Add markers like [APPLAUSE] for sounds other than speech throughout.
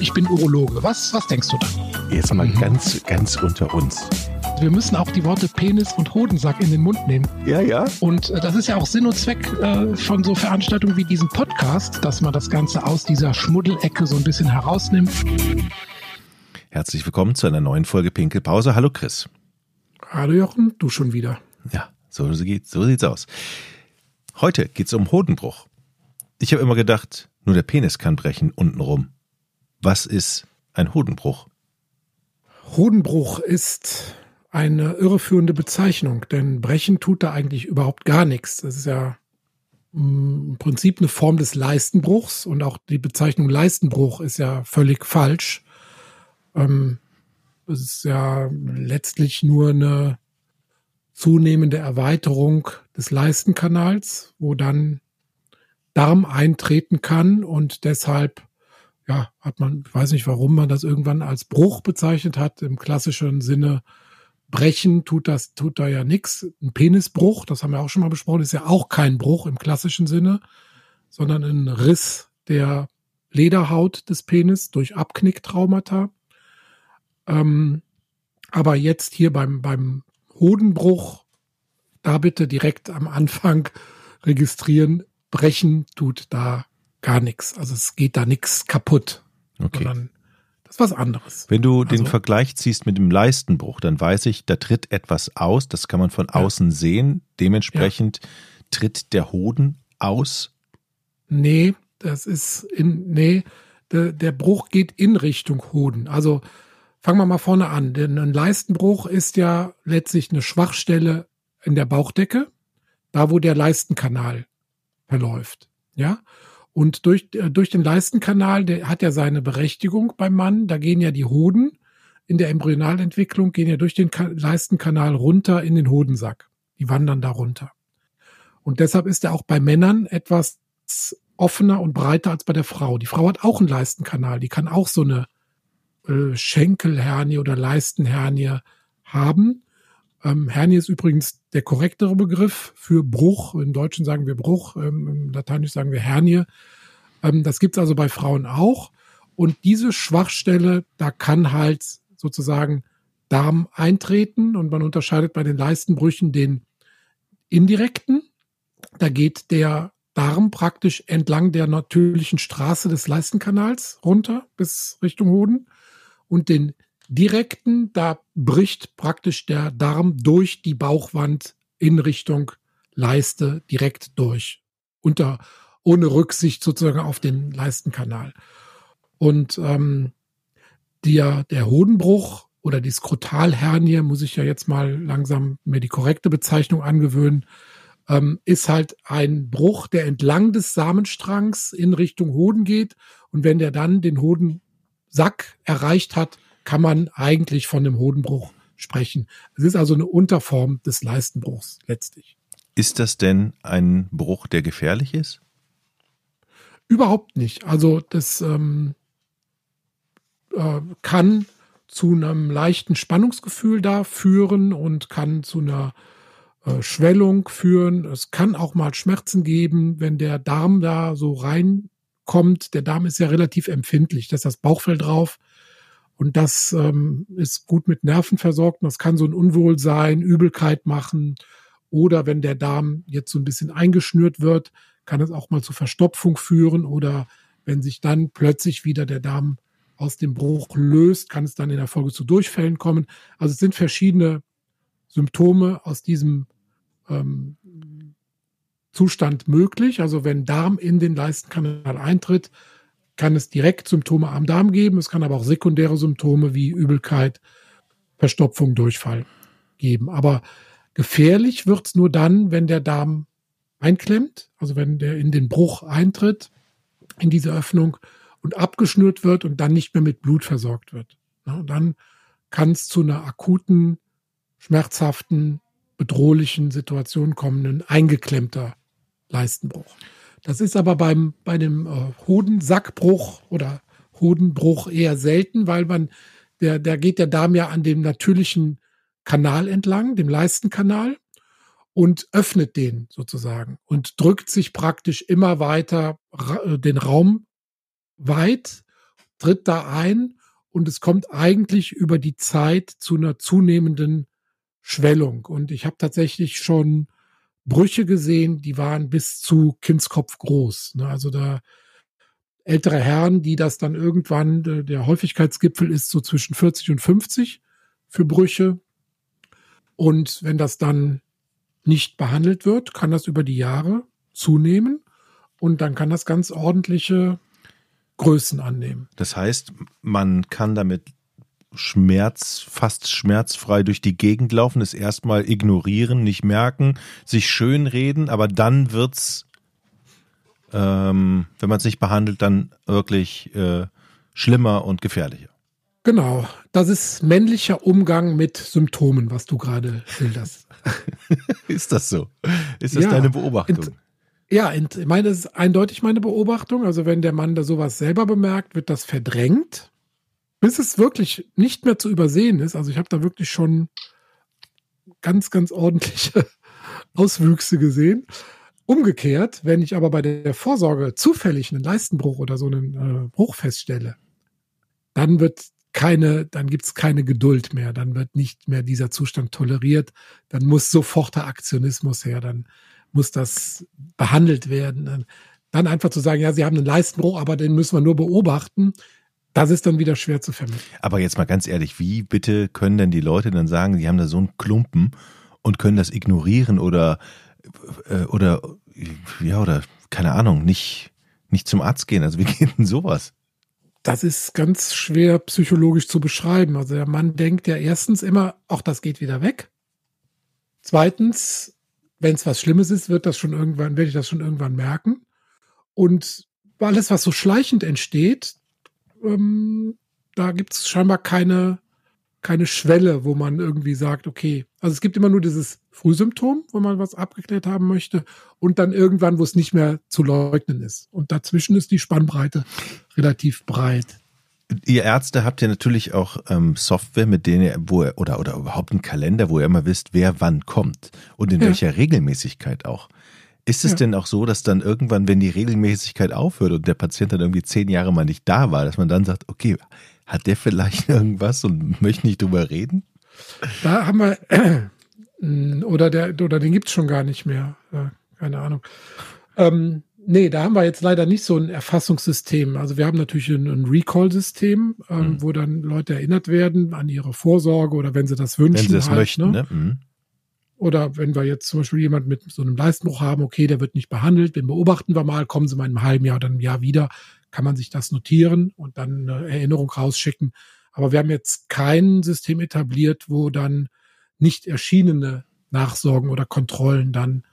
ich bin Urologe. Was, was denkst du da? Jetzt mal mhm. ganz, ganz unter uns. Wir müssen auch die Worte Penis und Hodensack in den Mund nehmen. Ja, ja. Und äh, das ist ja auch Sinn und Zweck äh, von so Veranstaltungen wie diesem Podcast, dass man das Ganze aus dieser Schmuddelecke so ein bisschen herausnimmt. Herzlich willkommen zu einer neuen Folge Pinkelpause. Hallo Chris. Hallo Jochen, du schon wieder. Ja, so, sieht, so sieht's aus. Heute geht's um Hodenbruch. Ich habe immer gedacht, nur der Penis kann brechen untenrum. Was ist ein Hodenbruch? Hodenbruch ist eine irreführende Bezeichnung, denn brechen tut da eigentlich überhaupt gar nichts. Das ist ja mm, im Prinzip eine Form des Leistenbruchs und auch die Bezeichnung Leistenbruch ist ja völlig falsch. Ähm, es ist ja letztlich nur eine zunehmende Erweiterung des Leistenkanals, wo dann Darm eintreten kann und deshalb ja, hat man, ich weiß nicht, warum man das irgendwann als Bruch bezeichnet hat. Im klassischen Sinne brechen tut das, tut da ja nichts. Ein Penisbruch, das haben wir auch schon mal besprochen, ist ja auch kein Bruch im klassischen Sinne, sondern ein Riss der Lederhaut des Penis durch Abknicktraumata. Ähm, aber jetzt hier beim, beim Hodenbruch, da bitte direkt am Anfang registrieren, brechen tut da gar nichts. Also es geht da nichts kaputt. Okay. Sondern das ist was anderes. Wenn du also, den Vergleich ziehst mit dem Leistenbruch, dann weiß ich, da tritt etwas aus, das kann man von ja. außen sehen. Dementsprechend ja. tritt der Hoden aus. Nee, das ist in, nee, der, der Bruch geht in Richtung Hoden. Also fangen wir mal vorne an. Denn ein Leistenbruch ist ja letztlich eine Schwachstelle in der Bauchdecke, da wo der Leistenkanal verläuft. Ja. Und durch, äh, durch den Leistenkanal, der hat ja seine Berechtigung beim Mann. Da gehen ja die Hoden in der Embryonalentwicklung, gehen ja durch den Leistenkanal runter in den Hodensack. Die wandern da runter. Und deshalb ist er auch bei Männern etwas offener und breiter als bei der Frau. Die Frau hat auch einen Leistenkanal. Die kann auch so eine äh, Schenkelhernie oder Leistenhernie haben. Ähm, Hernie ist übrigens der korrektere Begriff für Bruch. Im Deutschen sagen wir Bruch, ähm, im Lateinisch sagen wir Hernie. Ähm, das gibt's also bei Frauen auch. Und diese Schwachstelle, da kann halt sozusagen Darm eintreten und man unterscheidet bei den Leistenbrüchen den indirekten. Da geht der Darm praktisch entlang der natürlichen Straße des Leistenkanals runter bis Richtung Hoden und den direkten, da bricht praktisch der Darm durch die Bauchwand in Richtung Leiste direkt durch. Unter, ohne Rücksicht sozusagen auf den Leistenkanal. Und ähm, der, der Hodenbruch oder die Skrotalhernie, muss ich ja jetzt mal langsam mir die korrekte Bezeichnung angewöhnen, ähm, ist halt ein Bruch, der entlang des Samenstrangs in Richtung Hoden geht. Und wenn der dann den Hodensack erreicht hat, kann man eigentlich von einem Hodenbruch sprechen. Es ist also eine Unterform des Leistenbruchs letztlich. Ist das denn ein Bruch, der gefährlich ist? Überhaupt nicht. Also das ähm, äh, kann zu einem leichten Spannungsgefühl da führen und kann zu einer äh, Schwellung führen. Es kann auch mal Schmerzen geben, wenn der Darm da so reinkommt. Der Darm ist ja relativ empfindlich. Da ist das Bauchfell drauf. Und das ähm, ist gut mit Nerven versorgt. Das kann so ein Unwohlsein, Übelkeit machen. Oder wenn der Darm jetzt so ein bisschen eingeschnürt wird, kann es auch mal zu Verstopfung führen. Oder wenn sich dann plötzlich wieder der Darm aus dem Bruch löst, kann es dann in der Folge zu Durchfällen kommen. Also es sind verschiedene Symptome aus diesem ähm, Zustand möglich. Also wenn Darm in den Leistenkanal eintritt, kann es direkt Symptome am Darm geben. Es kann aber auch sekundäre Symptome wie Übelkeit, Verstopfung, Durchfall geben. Aber gefährlich wird es nur dann, wenn der Darm einklemmt, also wenn der in den Bruch eintritt, in diese Öffnung und abgeschnürt wird und dann nicht mehr mit Blut versorgt wird. Und dann kann es zu einer akuten, schmerzhaften, bedrohlichen Situation kommen, ein eingeklemmter Leistenbruch. Das ist aber beim, bei dem äh, Hodensackbruch oder Hodenbruch eher selten, weil man, der, der geht der Darm ja an dem natürlichen Kanal entlang, dem Leistenkanal, und öffnet den sozusagen und drückt sich praktisch immer weiter äh, den Raum weit tritt da ein und es kommt eigentlich über die Zeit zu einer zunehmenden Schwellung. Und ich habe tatsächlich schon Brüche gesehen, die waren bis zu Kindskopf groß. Ne? Also da ältere Herren, die das dann irgendwann, der Häufigkeitsgipfel ist so zwischen 40 und 50 für Brüche. Und wenn das dann nicht behandelt wird, kann das über die Jahre zunehmen und dann kann das ganz ordentliche Größen annehmen. Das heißt, man kann damit Schmerz, fast schmerzfrei durch die Gegend laufen, es erstmal ignorieren, nicht merken, sich schönreden, aber dann wird's, ähm, wenn man es nicht behandelt, dann wirklich äh, schlimmer und gefährlicher. Genau, das ist männlicher Umgang mit Symptomen, was du gerade schilderst. [LAUGHS] ist das so? Ist das ja, deine Beobachtung? Ja, ich meine, das ist eindeutig meine Beobachtung. Also wenn der Mann da sowas selber bemerkt, wird das verdrängt, bis es wirklich nicht mehr zu übersehen ist. Also ich habe da wirklich schon ganz, ganz ordentliche [LAUGHS] Auswüchse gesehen. Umgekehrt, wenn ich aber bei der Vorsorge zufällig einen Leistenbruch oder so einen äh, Bruch feststelle, dann wird keine, dann gibt's keine Geduld mehr, dann wird nicht mehr dieser Zustand toleriert, dann muss sofort der Aktionismus her, dann muss das behandelt werden. Dann einfach zu sagen, ja, sie haben einen Leistenbruch, aber den müssen wir nur beobachten. Das ist dann wieder schwer zu vermitteln. Aber jetzt mal ganz ehrlich, wie bitte können denn die Leute dann sagen, die haben da so einen Klumpen und können das ignorieren oder, äh, oder, ja, oder, keine Ahnung, nicht, nicht zum Arzt gehen? Also wie [LAUGHS] geht denn sowas? Das ist ganz schwer psychologisch zu beschreiben. Also der Mann denkt ja erstens immer, auch das geht wieder weg. Zweitens, wenn es was Schlimmes ist, wird das schon irgendwann, werde ich das schon irgendwann merken. Und alles, was so schleichend entsteht, ähm, da gibt es scheinbar keine, keine Schwelle, wo man irgendwie sagt, okay, also es gibt immer nur dieses Frühsymptom, wo man was abgeklärt haben möchte, und dann irgendwann, wo es nicht mehr zu leugnen ist. Und dazwischen ist die Spannbreite relativ breit. Ihr Ärzte habt ja natürlich auch ähm, Software, mit denen ihr, wo ihr, oder, oder überhaupt einen Kalender, wo ihr immer wisst, wer wann kommt und in ja. welcher Regelmäßigkeit auch. Ist es ja. denn auch so, dass dann irgendwann, wenn die Regelmäßigkeit aufhört und der Patient dann irgendwie zehn Jahre mal nicht da war, dass man dann sagt, okay, hat der vielleicht [LAUGHS] irgendwas und möchte nicht drüber reden? Da haben wir, [CLEARS THROAT] äh, oder, der, oder den gibt's schon gar nicht mehr. Ja, keine Ahnung. Ähm, Nee, da haben wir jetzt leider nicht so ein Erfassungssystem. Also wir haben natürlich ein, ein Recall-System, ähm, mhm. wo dann Leute erinnert werden an ihre Vorsorge oder wenn sie das wünschen. Wenn sie es halt, möchten, ne? ne? Mhm. Oder wenn wir jetzt zum Beispiel jemand mit so einem Leistenbruch haben, okay, der wird nicht behandelt, den beobachten wir mal, kommen sie mal in einem halben Jahr oder einem Jahr wieder, kann man sich das notieren und dann eine Erinnerung rausschicken. Aber wir haben jetzt kein System etabliert, wo dann nicht erschienene Nachsorgen oder Kontrollen dann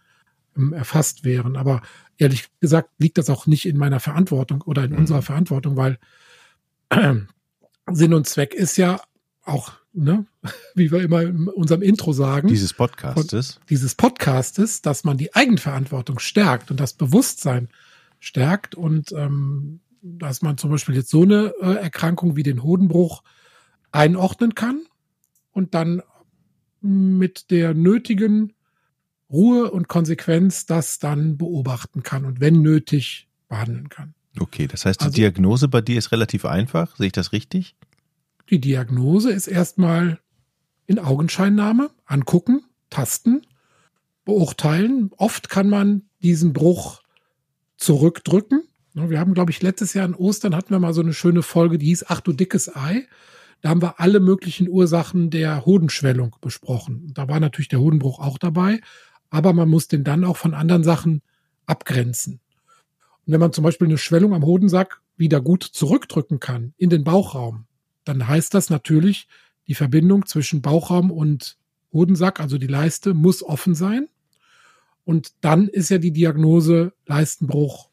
ähm, erfasst wären. Aber ehrlich gesagt liegt das auch nicht in meiner Verantwortung oder in mhm. unserer Verantwortung, weil äh, Sinn und Zweck ist ja auch, ne, [LAUGHS] wie wir immer in unserem Intro sagen, dieses Podcastes, dieses Podcastes, dass man die Eigenverantwortung stärkt und das Bewusstsein stärkt und ähm, dass man zum Beispiel jetzt so eine äh, Erkrankung wie den Hodenbruch einordnen kann und dann mit der nötigen Ruhe und Konsequenz das dann beobachten kann und wenn nötig behandeln kann. Okay, das heißt, die also, Diagnose bei dir ist relativ einfach. Sehe ich das richtig? Die Diagnose ist erstmal in Augenscheinnahme, angucken, tasten, beurteilen. Oft kann man diesen Bruch zurückdrücken. Wir haben, glaube ich, letztes Jahr an Ostern hatten wir mal so eine schöne Folge, die hieß Ach du dickes Ei. Da haben wir alle möglichen Ursachen der Hodenschwellung besprochen. Da war natürlich der Hodenbruch auch dabei, aber man muss den dann auch von anderen Sachen abgrenzen. Und wenn man zum Beispiel eine Schwellung am Hodensack wieder gut zurückdrücken kann in den Bauchraum, dann heißt das natürlich, die Verbindung zwischen Bauchraum und Hodensack, also die Leiste, muss offen sein. Und dann ist ja die Diagnose Leistenbruch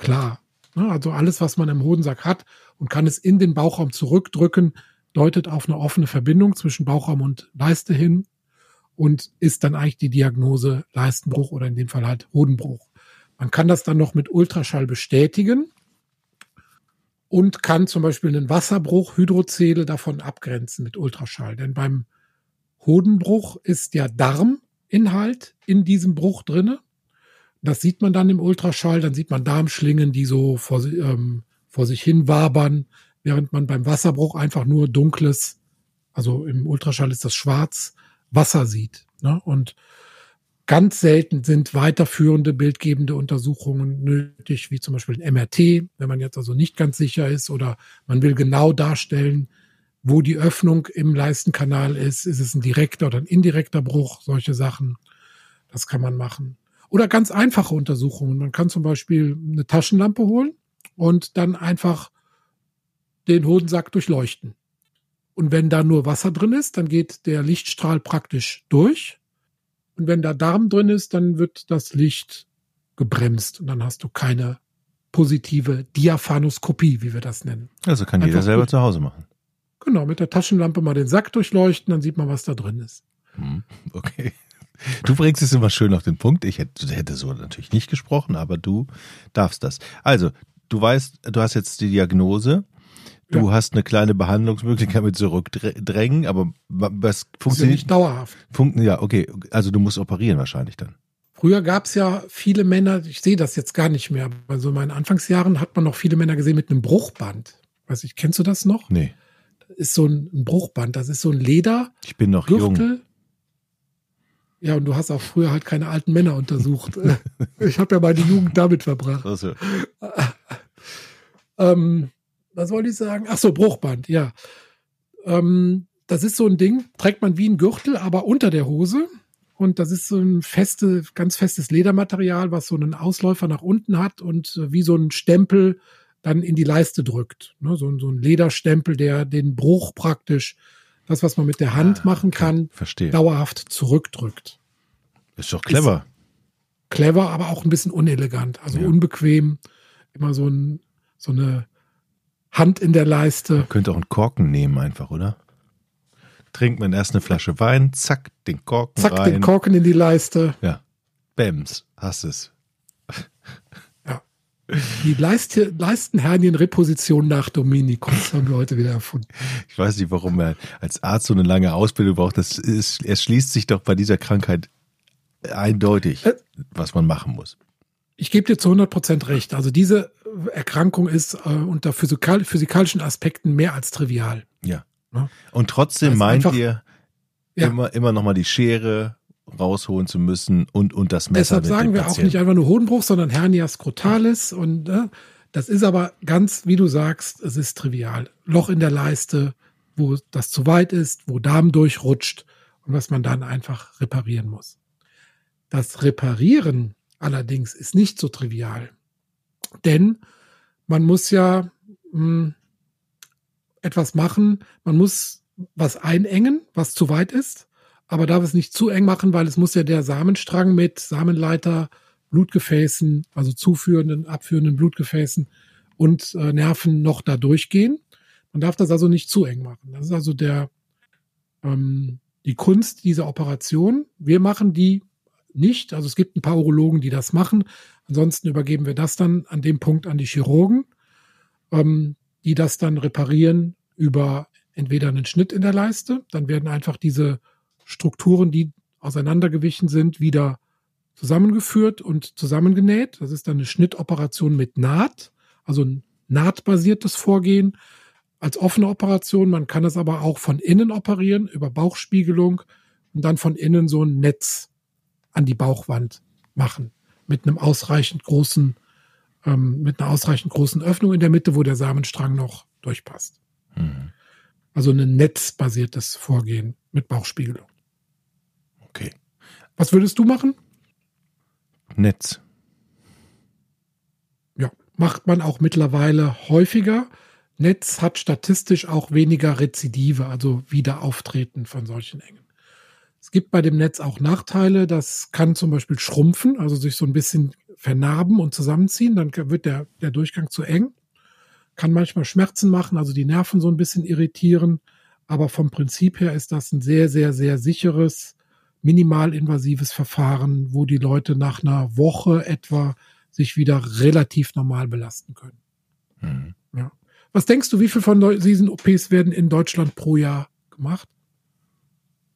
klar. Also alles, was man im Hodensack hat und kann es in den Bauchraum zurückdrücken, deutet auf eine offene Verbindung zwischen Bauchraum und Leiste hin und ist dann eigentlich die Diagnose Leistenbruch oder in dem Fall halt Hodenbruch. Man kann das dann noch mit Ultraschall bestätigen und kann zum Beispiel einen Wasserbruch, Hydrozele davon abgrenzen mit Ultraschall. Denn beim Hodenbruch ist ja Darminhalt in diesem Bruch drinne. Das sieht man dann im Ultraschall. Dann sieht man Darmschlingen, die so vor, ähm, vor sich hin wabern. während man beim Wasserbruch einfach nur dunkles, also im Ultraschall ist das schwarz, Wasser sieht. Ne? Und ganz selten sind weiterführende bildgebende Untersuchungen nötig, wie zum Beispiel ein MRT, wenn man jetzt also nicht ganz sicher ist oder man will genau darstellen, wo die Öffnung im Leistenkanal ist. Ist es ein direkter oder ein indirekter Bruch? Solche Sachen. Das kann man machen. Oder ganz einfache Untersuchungen. Man kann zum Beispiel eine Taschenlampe holen und dann einfach den Hodensack durchleuchten. Und wenn da nur Wasser drin ist, dann geht der Lichtstrahl praktisch durch. Und wenn da Darm drin ist, dann wird das Licht gebremst und dann hast du keine positive Diaphanoskopie, wie wir das nennen. Also kann Einfach jeder selber zu Hause machen. Genau, mit der Taschenlampe mal den Sack durchleuchten, dann sieht man, was da drin ist. Hm, [LAUGHS] okay. Du bringst es immer schön auf den Punkt. Ich hätte, hätte so natürlich nicht gesprochen, aber du darfst das. Also, du weißt, du hast jetzt die Diagnose. Du ja. hast eine kleine Behandlungsmöglichkeit mit zurückdrängen, aber was funktioniert nicht dauerhaft. Funkt, ja, okay. Also du musst operieren wahrscheinlich dann. Früher gab es ja viele Männer, ich sehe das jetzt gar nicht mehr, also in meinen Anfangsjahren hat man noch viele Männer gesehen mit einem Bruchband. Weiß ich, kennst du das noch? Nee. Das ist so ein, ein Bruchband, das ist so ein Leder. Ich bin noch Gürtel. jung. Ja, und du hast auch früher halt keine alten Männer untersucht. [LAUGHS] ich habe ja meine Jugend damit verbracht. Also. [LAUGHS] ähm, was wollte ich sagen? Ach so, Bruchband, ja. Ähm, das ist so ein Ding, trägt man wie ein Gürtel, aber unter der Hose. Und das ist so ein feste, ganz festes Ledermaterial, was so einen Ausläufer nach unten hat und äh, wie so ein Stempel dann in die Leiste drückt. Ne? So, so, ein Lederstempel, der den Bruch praktisch, das, was man mit der Hand ah, machen kann, verstehe. dauerhaft zurückdrückt. Ist doch clever. Ist clever, aber auch ein bisschen unelegant, also ja. unbequem. Immer so, ein, so eine Hand in der Leiste. Man könnte auch einen Korken nehmen einfach, oder? Trinkt man erst eine Flasche Wein, zack, den Korken zack, rein. Zack, den Korken in die Leiste. Ja. Bäms, hast es. Ja. Die Leiste, Leistenhernienreposition nach Dominikus haben wir heute wieder erfunden. Ich weiß nicht, warum er als Arzt so eine lange Ausbildung braucht. Das ist, er schließt sich doch bei dieser Krankheit eindeutig, äh, was man machen muss. Ich gebe dir zu 100 Prozent recht. Also diese Erkrankung ist äh, unter physikal physikalischen Aspekten mehr als trivial. Ja. ja? Und trotzdem meint einfach, ihr, ja. immer, immer nochmal die Schere rausholen zu müssen und, und das Messer. Deshalb sagen wir auch nicht einfach nur Hodenbruch, sondern Hernia scrotalis. Und äh, das ist aber ganz, wie du sagst, es ist trivial. Loch in der Leiste, wo das zu weit ist, wo Darm durchrutscht und was man dann einfach reparieren muss. Das Reparieren allerdings ist nicht so trivial. Denn man muss ja mh, hm, etwas machen, man muss was einengen, was zu weit ist, aber darf es nicht zu eng machen, weil es muss ja der Samenstrang mit Samenleiter, Blutgefäßen, also zuführenden, abführenden Blutgefäßen und äh, Nerven noch da durchgehen. Man darf das also nicht zu eng machen. Das ist also der ähm, die Kunst dieser Operation. Wir machen die nicht. Also es gibt ein paar Urologen, die das machen. Ansonsten übergeben wir das dann an dem Punkt an die Chirurgen, ähm, die das dann reparieren über entweder einen Schnitt in der Leiste, dann werden einfach diese Strukturen, die auseinandergewichen sind, wieder zusammengeführt und zusammengenäht. Das ist dann eine Schnittoperation mit Naht, also ein nahtbasiertes Vorgehen als offene Operation. Man kann es aber auch von innen operieren, über Bauchspiegelung und dann von innen so ein Netz an die Bauchwand machen mit einem ausreichend großen, ähm, mit einer ausreichend großen Öffnung in der Mitte, wo der Samenstrang noch durchpasst. Mhm. Also ein netzbasiertes Vorgehen mit Bauchspiegelung. Was würdest du machen? Netz. Ja, macht man auch mittlerweile häufiger. Netz hat statistisch auch weniger Rezidive, also Wiederauftreten von solchen Engen. Es gibt bei dem Netz auch Nachteile. Das kann zum Beispiel schrumpfen, also sich so ein bisschen vernarben und zusammenziehen. Dann wird der, der Durchgang zu eng. Kann manchmal Schmerzen machen, also die Nerven so ein bisschen irritieren. Aber vom Prinzip her ist das ein sehr, sehr, sehr sicheres, minimalinvasives Verfahren, wo die Leute nach einer Woche etwa sich wieder relativ normal belasten können. Mhm. Ja. Was denkst du, wie viel von diesen OPs werden in Deutschland pro Jahr gemacht?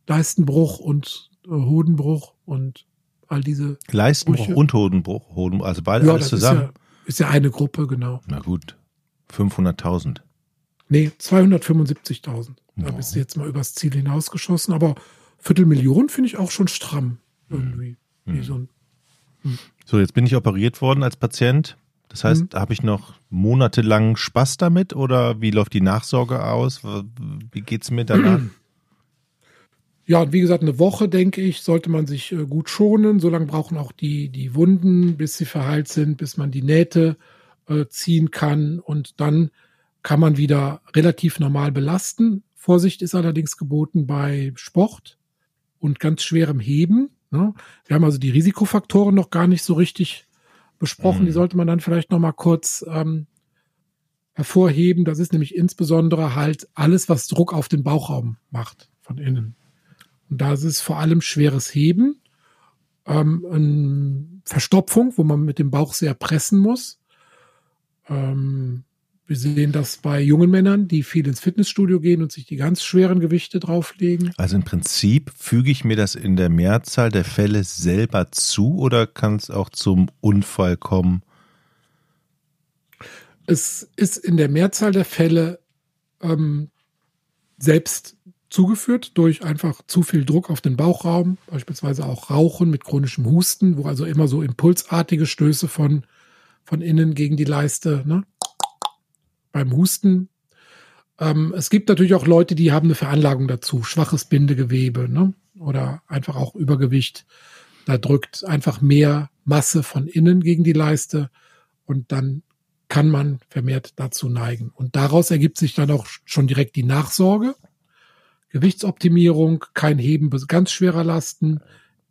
Leistenbruch und äh, Hodenbruch und all diese. Leistenbruch Brüche. und Hodenbruch, Hoden, also beide ja, alles zusammen. Ist ja, ist ja eine Gruppe, genau. Na gut, 500.000. Nee, 275.000. Da bist du jetzt mal übers Ziel hinausgeschossen. Aber Viertelmillion finde ich auch schon stramm. Irgendwie. Wie so ein So, jetzt bin ich operiert worden als Patient. Das heißt, Mhm. habe ich noch monatelang Spaß damit oder wie läuft die Nachsorge aus? Wie geht's mir danach? [CLEARS THROAT] Ja, und wie gesagt, eine Woche, denke ich, sollte man sich äh, gut schonen. So lange brauchen auch die, die Wunden, bis sie verheilt sind, bis man die Nähte äh, ziehen kann. Und dann kann man wieder relativ normal belasten. Vorsicht ist allerdings geboten bei Sport und ganz schwerem Heben. Ne? Wir haben also die Risikofaktoren noch gar nicht so richtig besprochen. Mhm. Die sollte man dann vielleicht noch mal kurz ähm, hervorheben. Das ist nämlich insbesondere halt alles, was Druck auf den Bauchraum macht von innen. Und da ist es vor allem schweres Heben, ähm, Verstopfung, wo man mit dem Bauch sehr pressen muss. Ähm, wir sehen das bei jungen Männern, die viel ins Fitnessstudio gehen und sich die ganz schweren Gewichte drauflegen. Also im Prinzip füge ich mir das in der Mehrzahl der Fälle selber zu oder kann es auch zum Unfall kommen? Es ist in der Mehrzahl der Fälle ähm, selbst zugeführt durch einfach zu viel Druck auf den Bauchraum, beispielsweise auch Rauchen mit chronischem Husten, wo also immer so impulsartige Stöße von, von innen gegen die Leiste, ne? Beim Husten. Ähm, es gibt natürlich auch Leute, die haben eine Veranlagung dazu, schwaches Bindegewebe ne? oder einfach auch Übergewicht. Da drückt einfach mehr Masse von innen gegen die Leiste und dann kann man vermehrt dazu neigen. Und daraus ergibt sich dann auch schon direkt die Nachsorge. Gewichtsoptimierung, kein Heben ganz schwerer Lasten,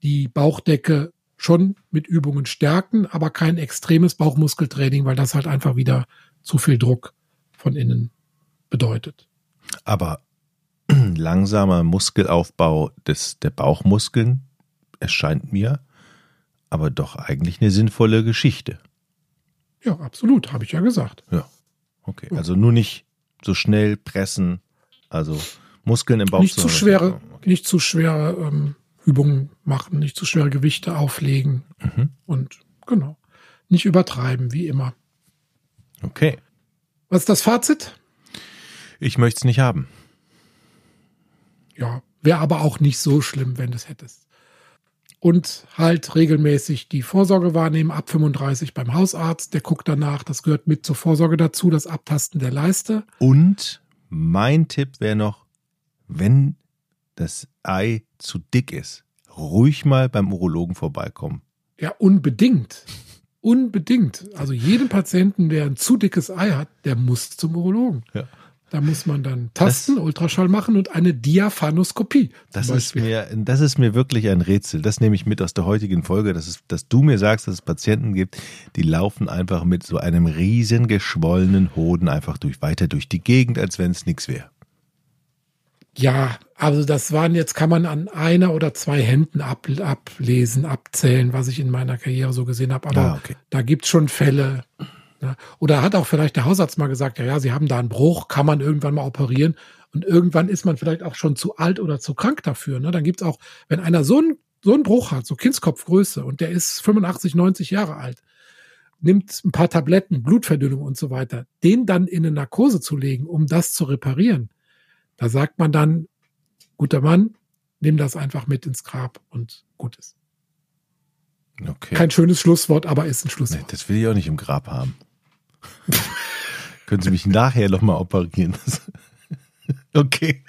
die Bauchdecke schon mit Übungen stärken, aber kein extremes Bauchmuskeltraining, weil das halt einfach wieder zu viel Druck von innen bedeutet. Aber [CLEARS THROAT] langsamer Muskelaufbau des, der Bauchmuskeln erscheint mir aber doch eigentlich eine sinnvolle Geschichte. Ja, absolut, habe ich ja gesagt. Ja, okay. Also nur nicht so schnell pressen, also Muskeln im Bauch. Nicht zu schwere, Okay. nicht zu schwere ähm, Übungen machen, nicht zu schwere Gewichte auflegen Mhm. und genau, nicht übertreiben, wie immer. okay. Was ist das Fazit? Ich möchte es nicht haben. Ja, wäre aber auch nicht so schlimm, wenn du es hättest. Und halt regelmäßig die Vorsorge wahrnehmen, ab 35 beim Hausarzt, der guckt danach, das gehört mit zur Vorsorge dazu, das Abtasten der Leiste. Und mein Tipp wäre noch, wenn das Ei zu dick ist, ruhig mal beim Urologen vorbeikommen. Ja, unbedingt. Unbedingt. Also jeden Patienten, der ein zu dickes Ei hat, der muss zum Urologen. Ja. Da muss man dann tasten, Ultraschall machen und eine Diaphanoskopie. Das ist, mir, das ist mir wirklich ein Rätsel. Das nehme ich mit aus der heutigen Folge, dass, es, dass du mir sagst, dass es Patienten gibt, die laufen einfach mit so einem riesen geschwollenen Hoden einfach durch, weiter durch die Gegend, als wenn es nichts wäre. Ja, also das waren jetzt, kann man an einer oder zwei Händen ab, ablesen, abzählen, was ich in meiner Karriere so gesehen habe. Aber Ah, okay. da gibt's schon Fälle. Ne? Oder hat auch vielleicht der Hausarzt mal gesagt, ja, ja, Sie haben da einen Bruch, kann man irgendwann mal operieren. Und irgendwann ist man vielleicht auch schon zu alt oder zu krank dafür. Ne? Dann gibt's auch, wenn einer so einen, so einen Bruch hat, so Kindskopfgröße, und der ist 85, 90 Jahre alt, nimmt ein paar Tabletten, Blutverdünnung und so weiter, den dann in eine Narkose zu legen, um das zu reparieren, da sagt man dann, guter Mann, nimm das einfach mit ins Grab und gut ist. Okay. Kein schönes Schlusswort, aber ist ein Nee, Schlusswort. das will ich auch nicht im Grab haben. [LAUGHS] Können Sie mich nachher nochmal operieren? [LAUGHS] okay,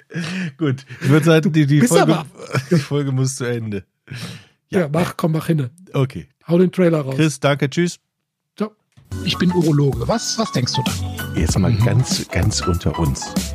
gut. Ich würde sagen, die, die, Folge, [LAUGHS] die Folge muss zu Ende. Ja, mach, komm, mach hin. Okay. Hau den Trailer raus. Chris, danke, tschüss. Ciao. Ich bin Urologe. Was, was denkst du da? Jetzt mal ganz, ganz unter uns.